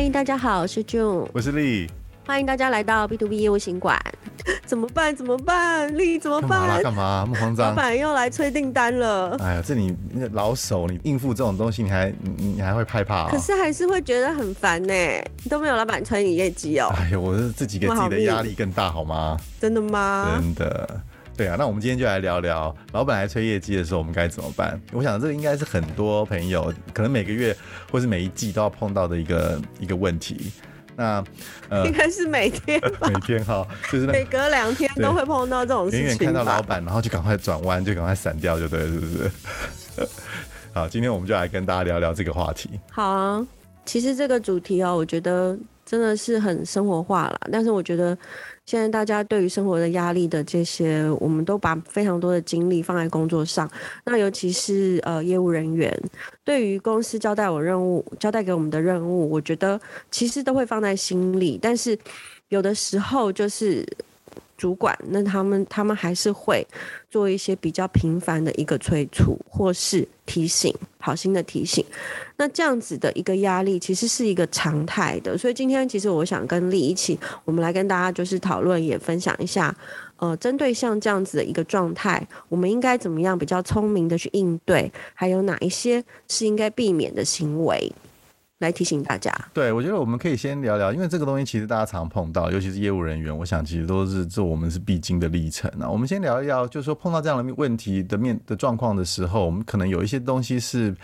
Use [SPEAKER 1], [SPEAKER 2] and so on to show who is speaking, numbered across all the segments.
[SPEAKER 1] 嗨，大家好，我是 June，
[SPEAKER 2] 我是丽，
[SPEAKER 1] 欢迎大家来到 B to B 业务行馆。怎么办？怎么办？丽怎么办？
[SPEAKER 2] 干嘛？那么慌张？
[SPEAKER 1] 老板又来催订单了。
[SPEAKER 2] 哎呀，这你老手，你应付这种东西，你还你你还会害怕、哦？
[SPEAKER 1] 可是还是会觉得很烦呢。你都没有老板催你业绩哦。
[SPEAKER 2] 哎呀，我是自己给自己的压力更大，好吗？
[SPEAKER 1] 真的吗？
[SPEAKER 2] 真的。对啊，那我们今天就来聊聊，老板来催业绩的时候，我们该怎么办？我想这个应该是很多朋友可能每个月或是每一季都要碰到的一个一个问题。那呃，
[SPEAKER 1] 应该是每天吧，
[SPEAKER 2] 每天哈，就是
[SPEAKER 1] 每隔两天都会碰到这种事情。远远
[SPEAKER 2] 看到老板，然后就赶快转弯，就赶快闪掉，就对了，是不是？好，今天我们就来跟大家聊聊这个话题。
[SPEAKER 1] 好啊，其实这个主题哦，我觉得真的是很生活化了，但是我觉得。现在大家对于生活的压力的这些，我们都把非常多的精力放在工作上。那尤其是呃业务人员，对于公司交代我任务、交代给我们的任务，我觉得其实都会放在心里。但是有的时候就是。主管，那他们他们还是会做一些比较频繁的一个催促，或是提醒，好心的提醒。那这样子的一个压力，其实是一个常态的。所以今天其实我想跟丽一起，我们来跟大家就是讨论，也分享一下，呃，针对像这样子的一个状态，我们应该怎么样比较聪明的去应对，还有哪一些是应该避免的行为。来提醒大家，
[SPEAKER 2] 对，我觉得我们可以先聊聊，因为这个东西其实大家常碰到，尤其是业务人员，我想其实都是这我们是必经的历程啊。我们先聊一聊，就是说碰到这样的问题的面的状况的时候，我们可能有一些东西是，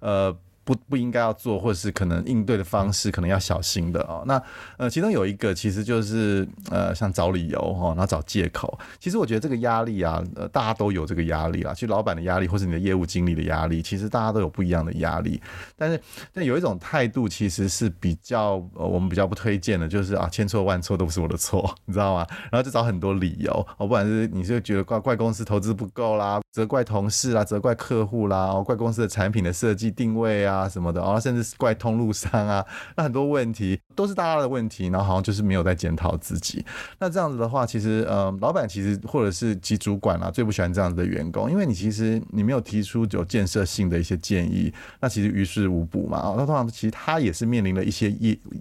[SPEAKER 2] 呃。不不应该要做，或者是可能应对的方式可能要小心的哦。那呃，其中有一个其实就是呃，像找理由哈，然后找借口。其实我觉得这个压力啊，呃，大家都有这个压力啦。其实老板的压力，或是你的业务经理的压力，其实大家都有不一样的压力。但是，但有一种态度其实是比较呃，我们比较不推荐的，就是啊，千错万错都不是我的错，你知道吗？然后就找很多理由，哦，不管是你就觉得怪怪公司投资不够啦，责怪同事啦，责怪客户啦，哦，怪公司的产品的设计定位啊。啊什么的啊，甚至是怪通路商啊，那很多问题都是大家的问题，然后好像就是没有在检讨自己。那这样子的话，其实呃，老板其实或者是其主管啊，最不喜欢这样子的员工，因为你其实你没有提出有建设性的一些建议，那其实于事无补嘛。啊，那通常其实他也是面临了一些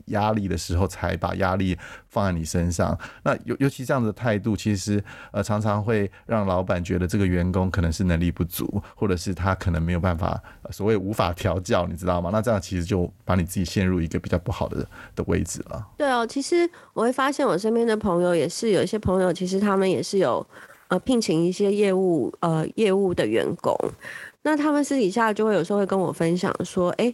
[SPEAKER 2] 压压力的时候，才把压力放在你身上。那尤尤其这样的态度，其实呃常常会让老板觉得这个员工可能是能力不足，或者是他可能没有办法所谓无法调教。你知道吗？那这样其实就把你自己陷入一个比较不好的的位置了。
[SPEAKER 1] 对哦，其实我会发现我身边的朋友也是有一些朋友，其实他们也是有呃聘请一些业务呃业务的员工，那他们私底下就会有时候会跟我分享说，哎，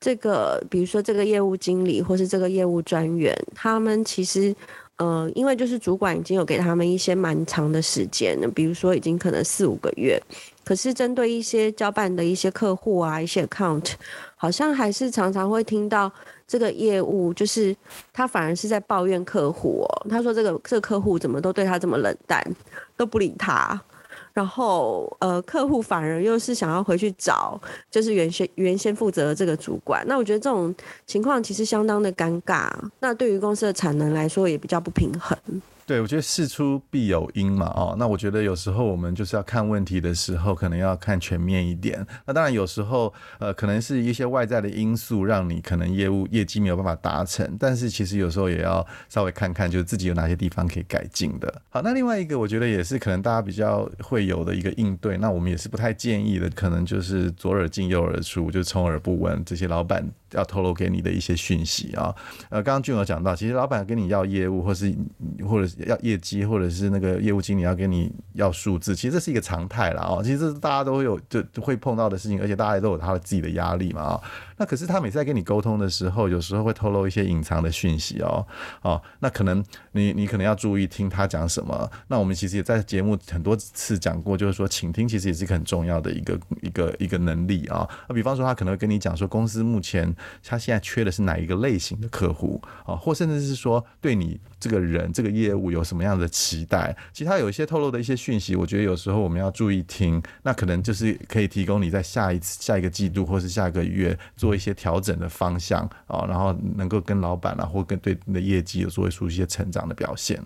[SPEAKER 1] 这个比如说这个业务经理或是这个业务专员，他们其实呃因为就是主管已经有给他们一些蛮长的时间了，比如说已经可能四五个月。可是针对一些交办的一些客户啊，一些 account，好像还是常常会听到这个业务，就是他反而是在抱怨客户哦。他说这个这个客户怎么都对他这么冷淡，都不理他。然后呃，客户反而又是想要回去找，就是原先原先负责的这个主管。那我觉得这种情况其实相当的尴尬。那对于公司的产能来说，也比较不平衡。
[SPEAKER 2] 对，我觉得事出必有因嘛，哦，那我觉得有时候我们就是要看问题的时候，可能要看全面一点。那当然有时候，呃，可能是一些外在的因素让你可能业务业绩没有办法达成，但是其实有时候也要稍微看看，就是自己有哪些地方可以改进的。好，那另外一个我觉得也是可能大家比较会有的一个应对，那我们也是不太建议的，可能就是左耳进右耳出，就充耳不闻这些老板要透露给你的一些讯息啊。呃，刚刚俊有讲到，其实老板跟你要业务，或是或者是要业绩，或者是那个业务经理要跟你要数字，其实这是一个常态了哦。其实这是大家都有就会碰到的事情，而且大家都有他的自己的压力嘛啊。那可是他每次在跟你沟通的时候，有时候会透露一些隐藏的讯息哦哦。那可能你你可能要注意听他讲什么。那我们其实也在节目很多次讲过，就是说倾听其实也是一个很重要的一个一个一个能力啊。那比方说他可能跟你讲说，公司目前他现在缺的是哪一个类型的客户啊，或甚至是说对你这个人这个业务有什么样的期待？其他有一些透露的一些讯息，我觉得有时候我们要注意听，那可能就是可以提供你在下一次、下一个季度或是下个月做一些调整的方向啊，然后能够跟老板啊或跟对你的业绩有做出一些成长的表现。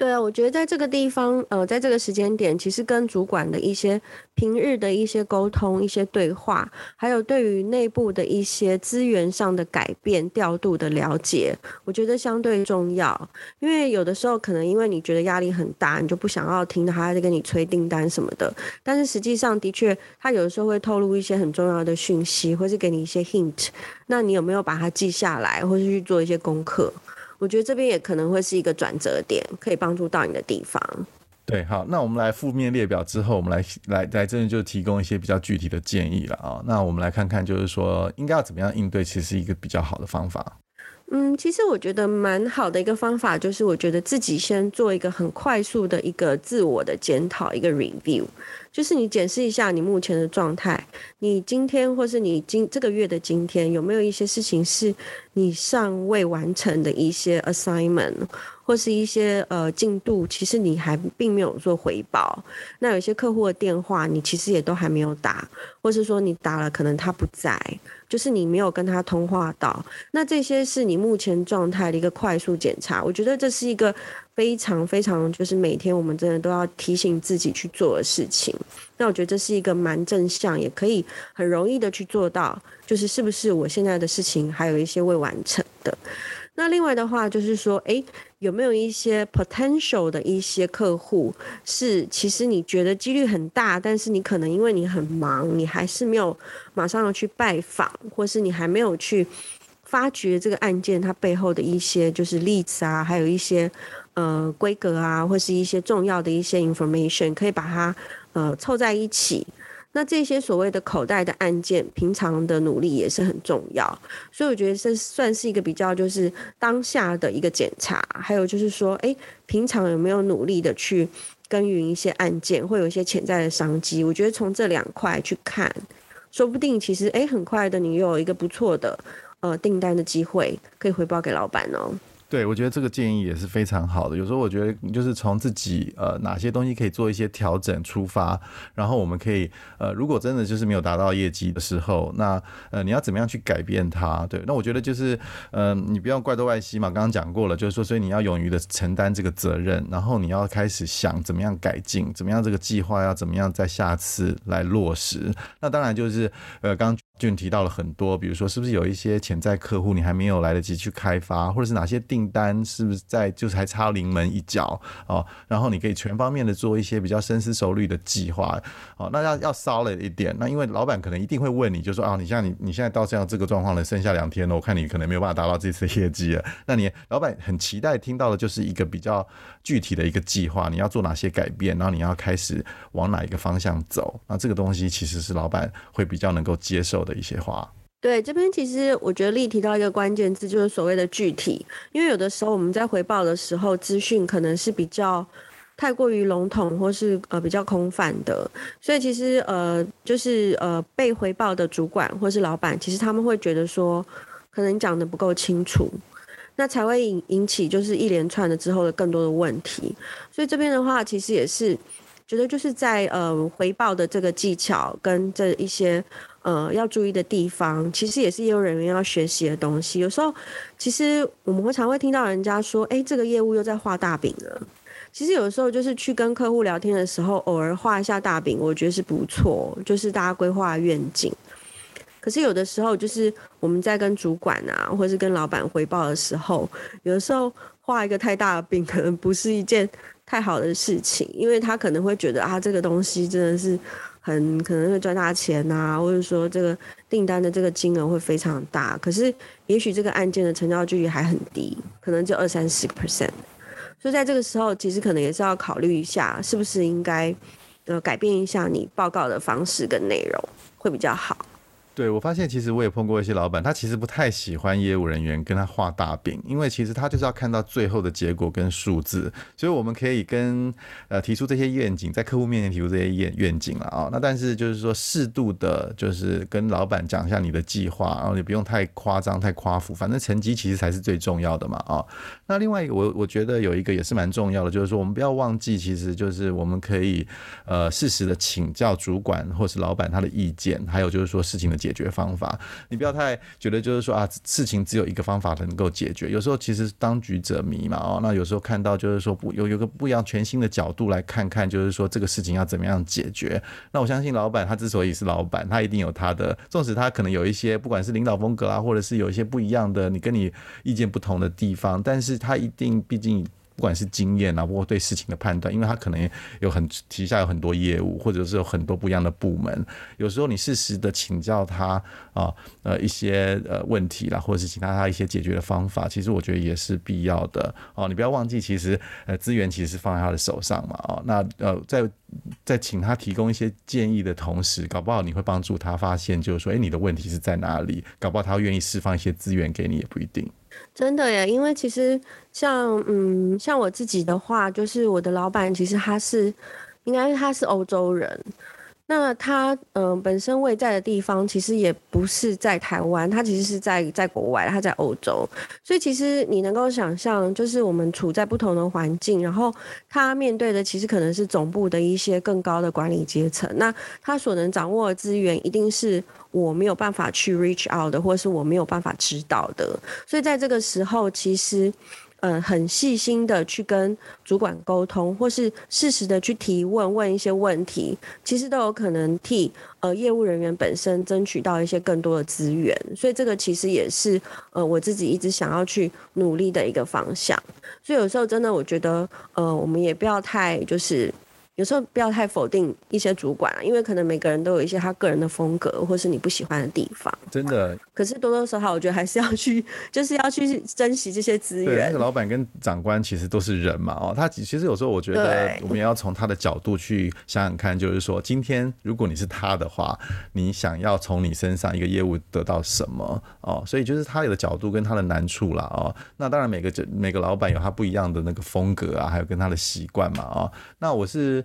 [SPEAKER 1] 对啊，我觉得在这个地方，呃，在这个时间点，其实跟主管的一些平日的一些沟通、一些对话，还有对于内部的一些资源上的改变、调度的了解，我觉得相对重要。因为有的时候可能因为你觉得压力很大，你就不想要听到他在跟你催订单什么的。但是实际上的确，他有的时候会透露一些很重要的讯息，或是给你一些 hint。那你有没有把它记下来，或是去做一些功课？我觉得这边也可能会是一个转折点，可以帮助到你的地方。
[SPEAKER 2] 对，好，那我们来负面列表之后，我们来来来，真的就提供一些比较具体的建议了啊。那我们来看看，就是说应该要怎么样应对，其实是一个比较好的方法。
[SPEAKER 1] 嗯，其实我觉得蛮好的一个方法，就是我觉得自己先做一个很快速的一个自我的检讨，一个 review。就是你检视一下你目前的状态，你今天或是你今这个月的今天有没有一些事情是你尚未完成的一些 assignment，或是一些呃进度，其实你还并没有做回报。那有些客户的电话你其实也都还没有打，或是说你打了可能他不在，就是你没有跟他通话到。那这些是你目前状态的一个快速检查，我觉得这是一个。非常非常，就是每天我们真的都要提醒自己去做的事情。那我觉得这是一个蛮正向，也可以很容易的去做到。就是是不是我现在的事情还有一些未完成的？那另外的话就是说，诶，有没有一些 potential 的一些客户是其实你觉得几率很大，但是你可能因为你很忙，你还是没有马上要去拜访，或是你还没有去发掘这个案件它背后的一些就是例子啊，还有一些。呃，规格啊，或是一些重要的一些 information，可以把它呃凑在一起。那这些所谓的口袋的案件，平常的努力也是很重要。所以我觉得这算是一个比较就是当下的一个检查。还有就是说，哎，平常有没有努力的去耕耘一些案件，会有一些潜在的商机。我觉得从这两块去看，说不定其实哎，很快的你又有一个不错的呃订单的机会，可以回报给老板哦。
[SPEAKER 2] 对，我觉得这个建议也是非常好的。有时候我觉得就是从自己呃哪些东西可以做一些调整出发，然后我们可以呃如果真的就是没有达到业绩的时候，那呃你要怎么样去改变它？对，那我觉得就是嗯、呃、你不要怪东怪西嘛，刚刚讲过了，就是说所以你要勇于的承担这个责任，然后你要开始想怎么样改进，怎么样这个计划要怎么样在下次来落实。那当然就是呃刚。就提到了很多，比如说是不是有一些潜在客户你还没有来得及去开发，或者是哪些订单是不是在就是还差临门一脚哦，然后你可以全方面的做一些比较深思熟虑的计划哦，那要要 solid 一点，那因为老板可能一定会问你，就说啊，你像你你现在到这样这个状况了，剩下两天了，我看你可能没有办法达到这次业绩了，那你老板很期待听到的就是一个比较具体的一个计划，你要做哪些改变，然后你要开始往哪一个方向走，那这个东西其实是老板会比较能够接受的。的一些话，
[SPEAKER 1] 对，这边其实我觉得丽提到一个关键字，就是所谓的具体，因为有的时候我们在回报的时候，资讯可能是比较太过于笼统，或是呃比较空泛的，所以其实呃就是呃被回报的主管或是老板，其实他们会觉得说，可能讲得不够清楚，那才会引引起就是一连串的之后的更多的问题，所以这边的话，其实也是觉得就是在呃回报的这个技巧跟这一些。呃，要注意的地方，其实也是业务人员要学习的东西。有时候，其实我们会常会听到人家说：“哎，这个业务又在画大饼了。”其实有时候，就是去跟客户聊天的时候，偶尔画一下大饼，我觉得是不错，就是大家规划愿景。可是有的时候，就是我们在跟主管啊，或者是跟老板汇报的时候，有的时候画一个太大的饼，可能不是一件太好的事情，因为他可能会觉得啊，这个东西真的是。很可能会赚大钱呐、啊，或者说这个订单的这个金额会非常大，可是也许这个案件的成交距离还很低，可能就二三十个 percent。所以在这个时候，其实可能也是要考虑一下，是不是应该呃改变一下你报告的方式跟内容，会比较好。
[SPEAKER 2] 对，我发现其实我也碰过一些老板，他其实不太喜欢业务人员跟他画大饼，因为其实他就是要看到最后的结果跟数字，所以我们可以跟呃提出这些愿景，在客户面前提出这些愿愿景了啊。那但是就是说适度的，就是跟老板讲一下你的计划，然后你不用太夸张、太夸浮，反正成绩其实才是最重要的嘛啊。那另外一个，我我觉得有一个也是蛮重要的，就是说我们不要忘记，其实就是我们可以呃适时的请教主管或是老板他的意见，还有就是说事情的解解决方法。你不要太觉得就是说啊，事情只有一个方法能够解决。有时候其实当局者迷嘛，哦，那有时候看到就是说不有有个不一样全新的角度来看看，就是说这个事情要怎么样解决。那我相信老板他之所以是老板，他一定有他的，纵使他可能有一些不管是领导风格啊，或者是有一些不一样的，你跟你意见不同的地方，但是他一定毕竟。不管是经验啊，包括对事情的判断，因为他可能有很旗下有很多业务，或者是有很多不一样的部门。有时候你适时的请教他啊，呃一些呃问题啦，或者是请他他一些解决的方法，其实我觉得也是必要的哦。你不要忘记，其实呃资源其实是放在他的手上嘛。哦，那呃在在请他提供一些建议的同时，搞不好你会帮助他发现，就是说，哎，你的问题是在哪里？搞不好他愿意释放一些资源给你，也不一定。
[SPEAKER 1] 真的耶，因为其实像嗯，像我自己的话，就是我的老板，其实他是，应该他是欧洲人。那他嗯、本身位在的地方其实也不是在台湾，他其实是在在国外，他在欧洲。所以其实你能够想象，就是我们处在不同的环境，然后他面对的其实可能是总部的一些更高的管理阶层。那他所能掌握的资源，一定是我没有办法去 reach out 的，或是我没有办法知道的。所以在这个时候，其实。嗯，很细心的去跟主管沟通，或是适时的去提问，问一些问题，其实都有可能替呃业务人员本身争取到一些更多的资源。所以这个其实也是呃我自己一直想要去努力的一个方向。所以有时候真的，我觉得呃我们也不要太就是。有时候不要太否定一些主管，因为可能每个人都有一些他个人的风格，或是你不喜欢的地方。
[SPEAKER 2] 真的。
[SPEAKER 1] 可是多多少少，我觉得还是要去，就是要去珍惜这些资源。
[SPEAKER 2] 那个老板跟长官其实都是人嘛，哦，他其实有时候我觉得我们也要从他的角度去想想看，就是说今天如果你是他的话，你想要从你身上一个业务得到什么哦？所以就是他有的角度跟他的难处啦。哦。那当然每个每个老板有他不一样的那个风格啊，还有跟他的习惯嘛，哦。那我是。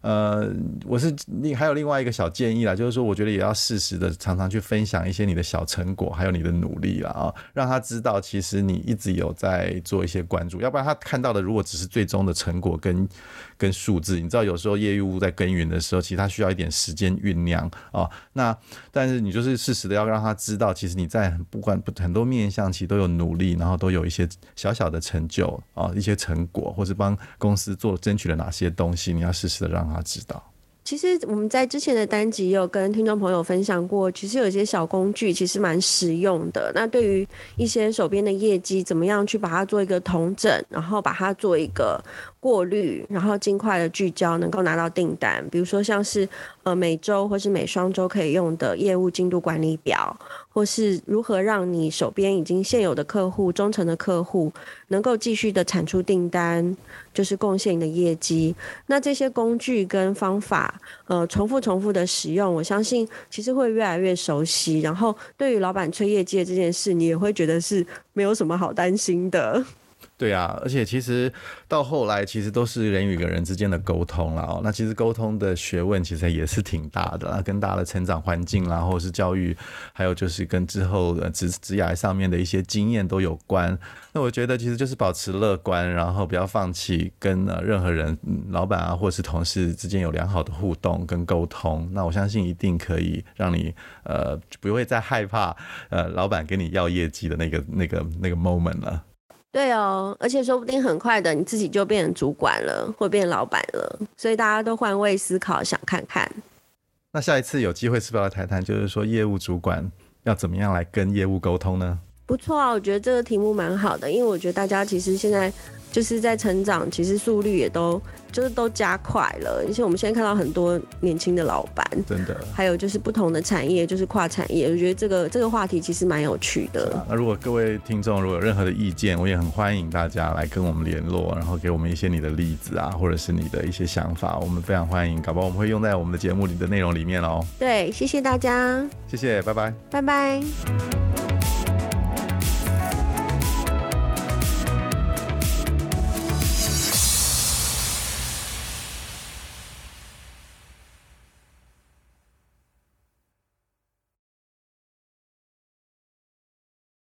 [SPEAKER 2] 呃，我是另还有另外一个小建议啦，就是说，我觉得也要适时的常常去分享一些你的小成果，还有你的努力啦啊，让他知道其实你一直有在做一些关注，要不然他看到的如果只是最终的成果跟跟数字，你知道有时候业务在耕耘的时候，其实他需要一点时间酝酿啊。那但是你就是适时的要让他知道，其实你在不管很多面向其实都有努力，然后都有一些小小的成就啊，一些成果，或是帮公司做争取了哪些东西，你要适时的让他知道。
[SPEAKER 1] 其实我们在之前的单集也有跟听众朋友分享过，其实有些小工具其实蛮实用的。那对于一些手边的业绩，怎么样去把它做一个统整，然后把它做一个。过滤，然后尽快的聚焦，能够拿到订单。比如说像是呃每周或是每双周可以用的业务进度管理表，或是如何让你手边已经现有的客户、忠诚的客户能够继续的产出订单，就是贡献你的业绩。那这些工具跟方法，呃，重复重复的使用，我相信其实会越来越熟悉。然后对于老板催业绩这件事，你也会觉得是没有什么好担心的。
[SPEAKER 2] 对啊，而且其实到后来，其实都是人与人之间的沟通了哦。那其实沟通的学问其实也是挺大的啦，跟大家的成长环境啦，或者是教育，还有就是跟之后的职职涯上面的一些经验都有关。那我觉得其实就是保持乐观，然后不要放弃跟呃任何人，老板啊或者是同事之间有良好的互动跟沟通。那我相信一定可以让你呃不会再害怕呃老板跟你要业绩的那个那个那个 moment 了。
[SPEAKER 1] 对哦，而且说不定很快的，你自己就变成主管了，或变老板了。所以大家都换位思考，想看看。
[SPEAKER 2] 那下一次有机会是不是要谈谈，就是说业务主管要怎么样来跟业务沟通呢？
[SPEAKER 1] 不错啊，我觉得这个题目蛮好的，因为我觉得大家其实现在就是在成长，其实速率也都。就是都加快了，而且我们现在看到很多年轻的老板，
[SPEAKER 2] 真的，
[SPEAKER 1] 还有就是不同的产业，就是跨产业，我觉得这个这个话题其实蛮有趣的。
[SPEAKER 2] 啊，那如果各位听众如果有任何的意见，我也很欢迎大家来跟我们联络，然后给我们一些你的例子啊，或者是你的一些想法，我们非常欢迎，搞不好我们会用在我们的节目里的内容里面哦。
[SPEAKER 1] 对，谢谢大家，
[SPEAKER 2] 谢谢，拜拜，
[SPEAKER 1] 拜拜。